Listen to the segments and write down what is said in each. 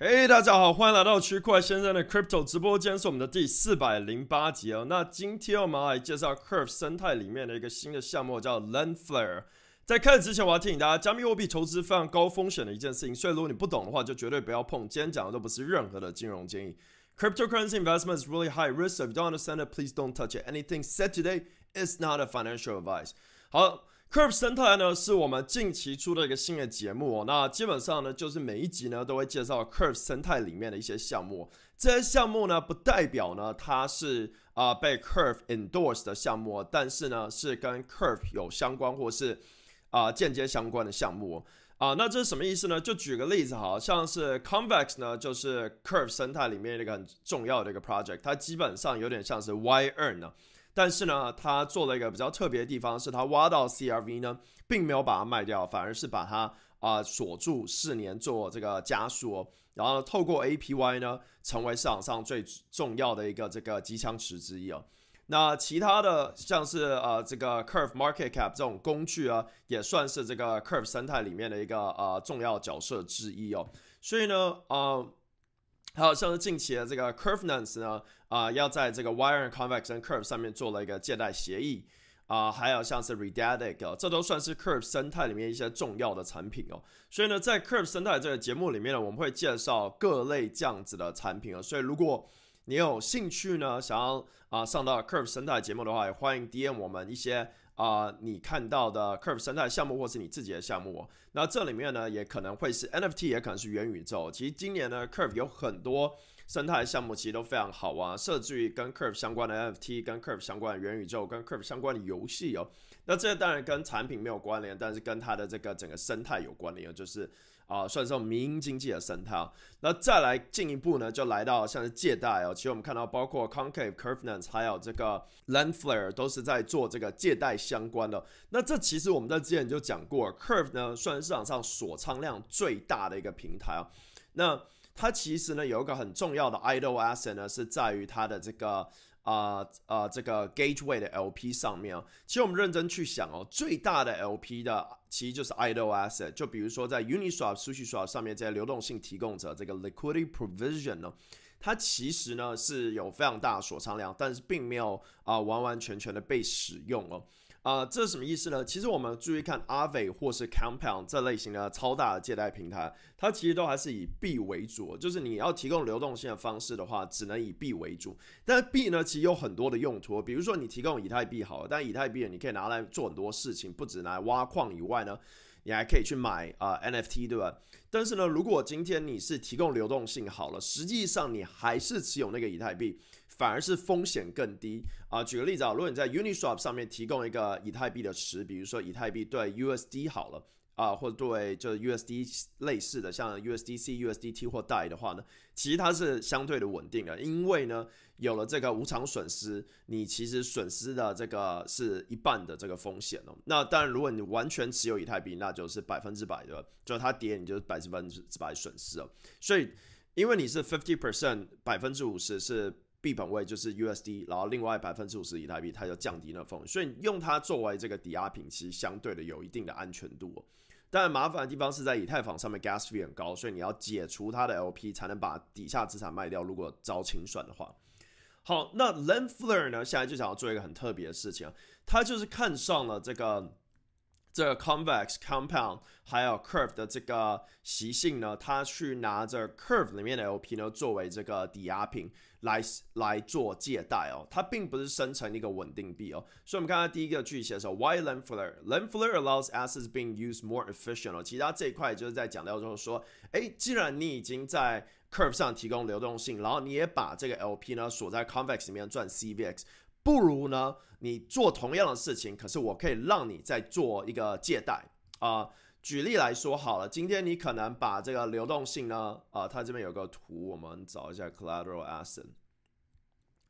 嘿，大家好，欢迎来到区块先生的 Crypto 直播间，是我们的第四百零八集哦。那今天我们来介绍 Curve 生态里面的一个新的项目，叫 Lendflare。在开始之前，我要提醒大家，加密货币投资非常高风险的一件事情，所以如果你不懂的话，就绝对不要碰。今天讲的都不是任何的金融建议。Cryptocurrency investment is really high risk. If you don't understand it, please don't touch it. Anything said today is not a financial advice. 好。Curve 生态呢，是我们近期出的一个新的节目哦。那基本上呢，就是每一集呢都会介绍 Curve 生态里面的一些项目。这些项目呢，不代表呢它是啊被 Curve endorse 的项目，但是呢是跟 Curve 有相关或是啊间接相关的项目啊。那这是什么意思呢？就举个例子，好像是 Convex 呢，就是 Curve 生态里面一个很重要的一个 project，它基本上有点像是 Y Earn 呢。但是呢，他做了一个比较特别的地方，是他挖到 CRV 呢，并没有把它卖掉，反而是把它啊锁住四年做这个加速，哦然后透过 APY 呢，成为市场上最重要的一个这个机枪池之一哦。那其他的像是呃这个 Curve Market Cap 这种工具啊，也算是这个 Curve 生态里面的一个呃重要角色之一哦。所以呢，呃。还有像是近期的这个 Curvenance 呢，啊，要在这个 Wire、Convex 跟 Curve 上面做了一个借贷协议，啊，还有像是 Redatic，这都算是 Curve 生态里面一些重要的产品哦。所以呢，在 Curve 生态这个节目里面呢，我们会介绍各类这样子的产品哦。所以如果你有兴趣呢，想要啊上到 Curve 生态节目的话，也欢迎 DM 我们一些。啊，你看到的 Curve 生态项目，或是你自己的项目，哦那这里面呢，也可能会是 NFT，也可能是元宇宙。其实今年呢，Curve 有很多生态项目，其实都非常好啊，设置于跟 Curve 相关的 NFT，跟 Curve 相关的元宇宙，跟 Curve 相关的游戏哦。那这当然跟产品没有关联，但是跟它的这个整个生态有关联，就是。啊，算是民营经济的生态。那再来进一步呢，就来到像是借贷哦。其实我们看到，包括 Concave、Curvenance 还有这个 Lendflare 都是在做这个借贷相关的。那这其实我们在之前就讲过，Curve 呢算是市场上锁仓量最大的一个平台啊。那它其实呢有一个很重要的 idle asset 呢，是在于它的这个。啊啊，这个 Gateway 的 LP 上面啊，其实我们认真去想哦，最大的 LP 的其实就是 idle asset，就比如说在 Uniswap、SushiSwap 上面这些流动性提供者，这个 Liquidity Provision 呢，它其实呢是有非常大的锁仓量，但是并没有啊完完全全的被使用哦。啊，这是什么意思呢？其实我们注意看 Aave 或是 Compound 这类型的超大的借贷平台，它其实都还是以币为主，就是你要提供流动性的方式的话，只能以币为主。但币呢，其实有很多的用途，比如说你提供以太币好，了，但以太币你可以拿来做很多事情，不止拿来挖矿以外呢，你还可以去买啊 NFT，对吧？但是呢，如果今天你是提供流动性好了，实际上你还是持有那个以太币。反而是风险更低啊！举个例子啊，如果你在 Uniswap 上面提供一个以太币的池，比如说以太币对 USD 好了啊，或者对就是 USD 类似的，像 USDC、USDT 或 DAI 的话呢，其实它是相对的稳定的，因为呢有了这个无偿损失，你其实损失的这个是一半的这个风险哦。那当然，如果你完全持有以太币，那就是百分之百的，就它跌你就是百分之百损失哦。所以因为你是 fifty percent 百分之五十是。币本位就是 USD，然后另外百分之五十以太币，它就降低那风险，所以用它作为这个抵押品，其实相对的有一定的安全度。但麻烦的地方是在以太坊上面 gas fee 很高，所以你要解除它的 LP 才能把底下资产卖掉。如果遭清算的话，好，那 l e n f l e r 呢，现在就想要做一个很特别的事情，他就是看上了这个。这个 convex compound 还有 curve 的这个习性呢，他去拿着 curve 里面的 LP 呢作为这个抵押品来来做借贷哦，它并不是生成一个稳定币哦。所以我们看到第一个句写说，Why Lendflare？Lendflare allows assets being used more efficient 哦。其他这一块就是在讲到就是说，哎，既然你已经在 curve 上提供流动性，然后你也把这个 LP 呢锁在 convex 里面赚 CVX。不如呢，你做同样的事情，可是我可以让你再做一个借贷啊。举例来说好了，今天你可能把这个流动性呢，啊，它这边有个图，我们找一下 collateral asset。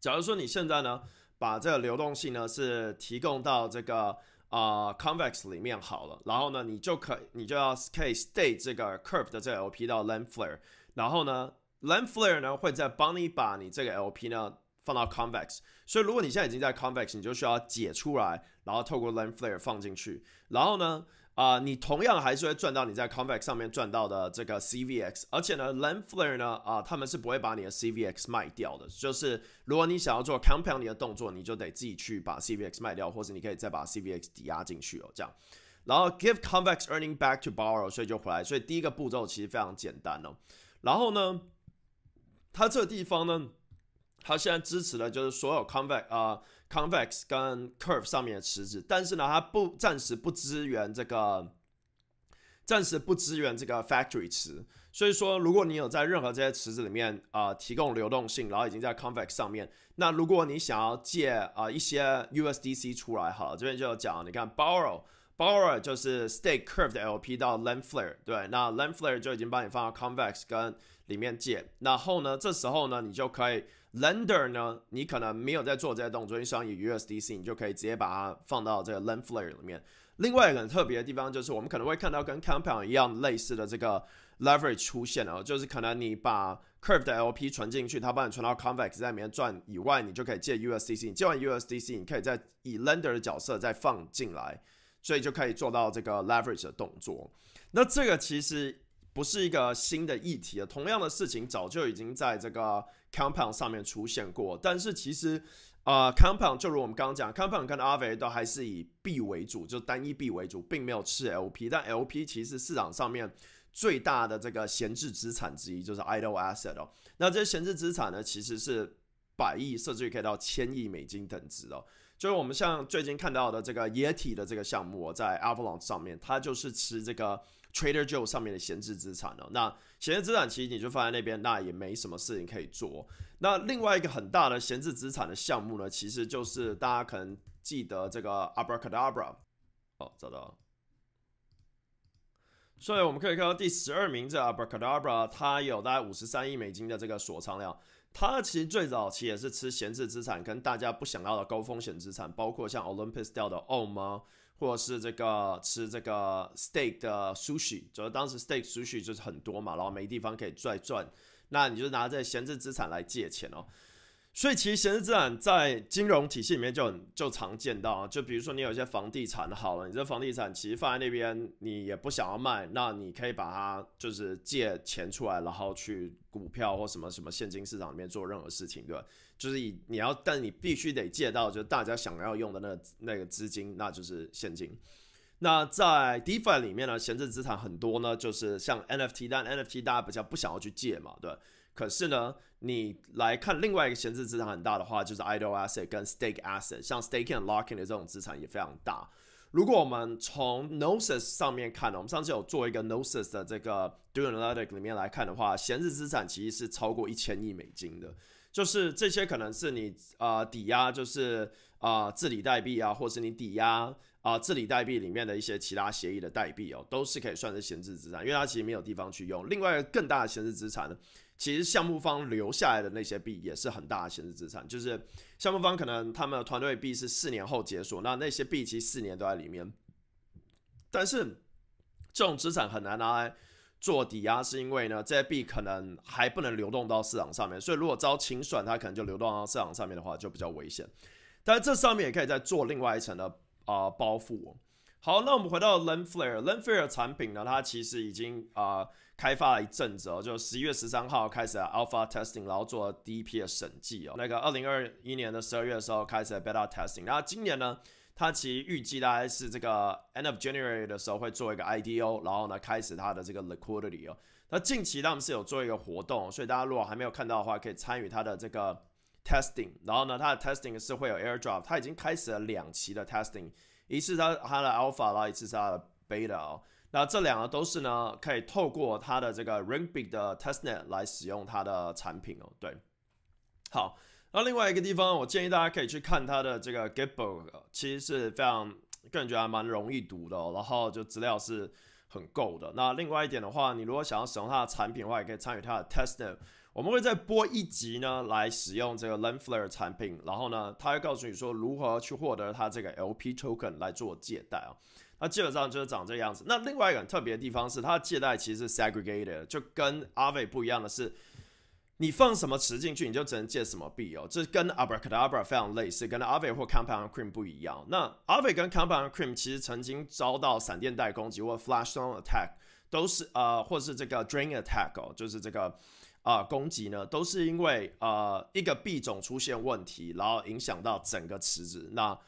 假如说你现在呢，把这个流动性呢是提供到这个啊 convex 里面好了，然后呢，你就可你就要可以 stay 这个 curve 的这个 LP 到 land flare，然后呢，land flare 呢会再帮你把你这个 LP 呢。放到 convex。所以如果你现在已经在 convex，你就需要解出来，然后透过 lens flare 放进去。然后呢，啊，你同样还是会赚到你在 convex 上面赚到的这个 CVX。而且呢，lens flare 呢，啊，他们是不会把你的 CVX 卖掉的。就是如果你想要做 compound 的动作，你就得自己去把 CVX 卖掉，或者你可以再把 CVX 抵押进去哦，这样。然后 give convex earning back to borrow，所以就回来。所以第一个步骤其实非常简单哦。然后呢，它这个地方呢，它现在支持的就是所有 convex 啊 convex 跟 curve 上面的池子，但是呢，它不暂时不支援这个，暂时不支援这个 factory 池。所以说，如果你有在任何这些池子里面啊提供流动性，然后已经在 convex 上面，那如果你想要借啊一些 USDC 出来，好，这边就有讲，你看 borrow。Borrow 就是 stake curve 的 LP 到 lens flare，对，那 lens flare 就已经帮你放到 convex 跟里面借。然后呢，这时候呢，你就可以 lender 呢，你可能没有在做这些动作，你想以 USDC，你就可以直接把它放到这个 lens flare 里面。另外一个很特别的地方就是，我们可能会看到跟 compound 一样类似的这个 leverage 出现了，就是可能你把 curve 的 LP 存进去，它帮你存到 convex 在里面赚以外，你就可以借 USDC，你借完 USDC，你可以再以 lender 的角色再放进来。所以就可以做到这个 leverage 的动作。那这个其实不是一个新的议题了，同样的事情早就已经在这个 compound 上面出现过。但是其实，啊，compound 就如我们刚刚讲，compound 跟 Aave 都还是以币为主，就单一币为主，并没有吃 LP。但 LP 其实市场上面最大的这个闲置资产之一，就是 idle asset 哦。那这些闲置资产呢，其实是百亿甚至可以到千亿美金等值哦。就是我们像最近看到的这个液体的这个项目，在 Avalanche 上面，它就是吃这个 Trader Joe 上面的闲置资产哦。那闲置资产其实你就放在那边，那也没什么事情可以做。那另外一个很大的闲置资产的项目呢，其实就是大家可能记得这个 Abracadabra。哦，找到了。所以我们可以看到第十二名这 Abracadabra，它有大概五十三亿美金的这个锁仓量。他其实最早期也是吃闲置资产，跟大家不想要的高风险资产，包括像 Olympus 掉的 OM，或者是这个吃这个 Steak 的 Sushi，就是当时 Steak Sushi 就是很多嘛，然后没地方可以再赚，那你就拿这闲置资产来借钱哦。所以其实闲置资产在金融体系里面就很就常见到啊，就比如说你有一些房地产好了，你这房地产其实放在那边你也不想要卖，那你可以把它就是借钱出来，然后去股票或什么什么现金市场里面做任何事情，对吧？就是以你要，但你必须得借到就是大家想要用的那那个资金，那就是现金。那在 DeFi 里面呢，闲置资产很多呢，就是像 NFT，但 NFT 大家比较不想要去借嘛，对。可是呢，你来看另外一个闲置资产很大的话，就是 idle asset 跟 stake asset，像 staking and locking 的这种资产也非常大。如果我们从 Gnosis 上面看呢，我们上次有做一个 Gnosis 的这个 d u a l a n a l y t i c 里面来看的话，闲置资产其实是超过一千亿美金的。就是这些可能是你啊抵押，就是啊治理代币啊，或是你抵押啊治理代币里面的一些其他协议的代币哦，都是可以算是闲置资产，因为它其实没有地方去用。另外一个更大的闲置资产呢？其实项目方留下来的那些币也是很大的闲置资产，就是项目方可能他们的团队币是四年后解锁，那那些币其实四年都在里面。但是这种资产很难拿来做抵押，是因为呢这些币可能还不能流动到市场上面，所以如果遭清算，它可能就流动到市场上面的话就比较危险。但是这上面也可以再做另外一层的啊包覆。好，那我们回到 Lenflare，Lenflare 产品呢，它其实已经啊。开发了一阵子哦，就十一月十三号开始 alpha testing，然后做第一批的审计哦。那个二零二一年的十二月的时候开始 beta testing，然后今年呢，它其实预计大概是这个 end of January 的时候会做一个 IDO，然后呢开始它的这个 liquidity 哦。那近期他们是有做一个活动，所以大家如果还没有看到的话，可以参与它的这个 testing。然后呢，它的 testing 是会有 airdrop，它已经开始了两期的 testing，一次它它的 alpha，然后一次是它的 beta 哦。那这两个都是呢，可以透过它的这个 Ringbig 的 Testnet 来使用它的产品哦。对，好，那另外一个地方，我建议大家可以去看它的这个 Gitbook，其实是非常个人觉得还蛮容易读的，然后就资料是很够的。那另外一点的话，你如果想要使用它的产品的话，也可以参与它的 Testnet。我们会再播一集呢，来使用这个 Lenflare 产品，然后呢，他会告诉你说如何去获得它这个 LP Token 来做借贷啊。那基本上就是长这样子。那另外一个很特别的地方是，它的借贷其实是 segregated，就跟 Aave 不一样的是，你放什么词进去，你就只能借什么币哦。这跟 Abracadabra 非常类似，跟 Aave 或 Compound Cream 不一样。那 Aave 跟 Compound Cream 其实曾经遭到闪电带攻击或 Flash Stone Attack，都是呃，或是这个 Drain Attack 哦，就是这个啊攻击呢，都是因为呃一个币种出现问题，然后影响到整个池子。那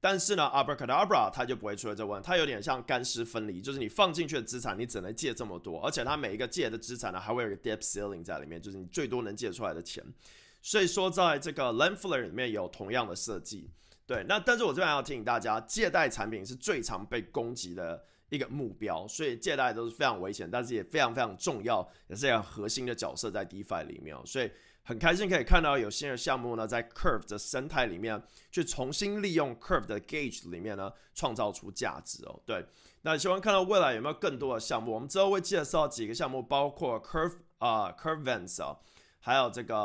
但是呢，Abracadabra 它就不会出现这问题，它有点像干湿分离，就是你放进去的资产，你只能借这么多，而且它每一个借的资产呢，还会有一个 debt ceiling 在里面，就是你最多能借出来的钱。所以说，在这个 LendFler 里面有同样的设计。对，那但是我这边要提醒大家，借贷产品是最常被攻击的一个目标，所以借贷都是非常危险，但是也非常非常重要，也是一个核心的角色在 DeFi 里面，所以。很开心可以看到有新的项目呢，在 Curve 的生态里面去重新利用 Curve 的 Gauge 里面呢，创造出价值哦。对，那希望看到未来有没有更多的项目，我们之后会介绍几个项目，包括 Curve 啊，Curvevents 啊，还有这个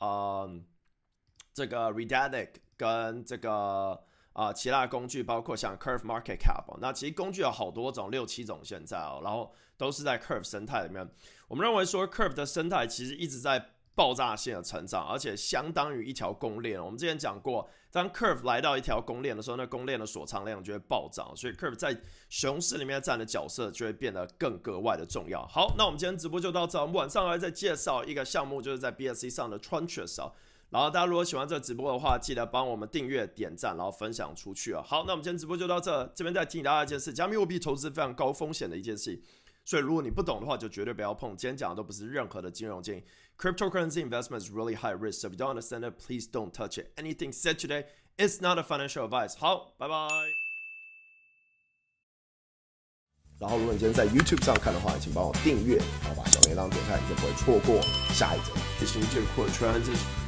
呃这个 Redadic 跟这个啊其他工具，包括像 Curve Market Cap。那其实工具有好多种，六七种现在哦，然后都是在 Curve 生态里面。我们认为说 Curve 的生态其实一直在。爆炸性的成长，而且相当于一条公链。我们之前讲过，当 Curve 来到一条公链的时候，那公链的锁仓量就会暴涨，所以 Curve 在熊市里面占的角色就会变得更格外的重要。好，那我们今天直播就到这，我们晚上还再介绍一个项目，就是在 BSC 上的 Tranches 啊。然后大家如果喜欢这个直播的话，记得帮我们订阅、点赞，然后分享出去啊。好，那我们今天直播就到这，这边再提醒大家一件事：加密货币投资非常高风险的一件事，所以如果你不懂的话，就绝对不要碰。今天讲的都不是任何的金融建议。Cryptocurrency investment is really high risk, so if you don't understand it, please don't touch it. Anything said today is not a financial advice. 好，拜拜。然后，如果你今天在 YouTube 上看的话，请帮我订阅，然后把小铃铛点开，你就不会错过下一则。这是最酷的 transition。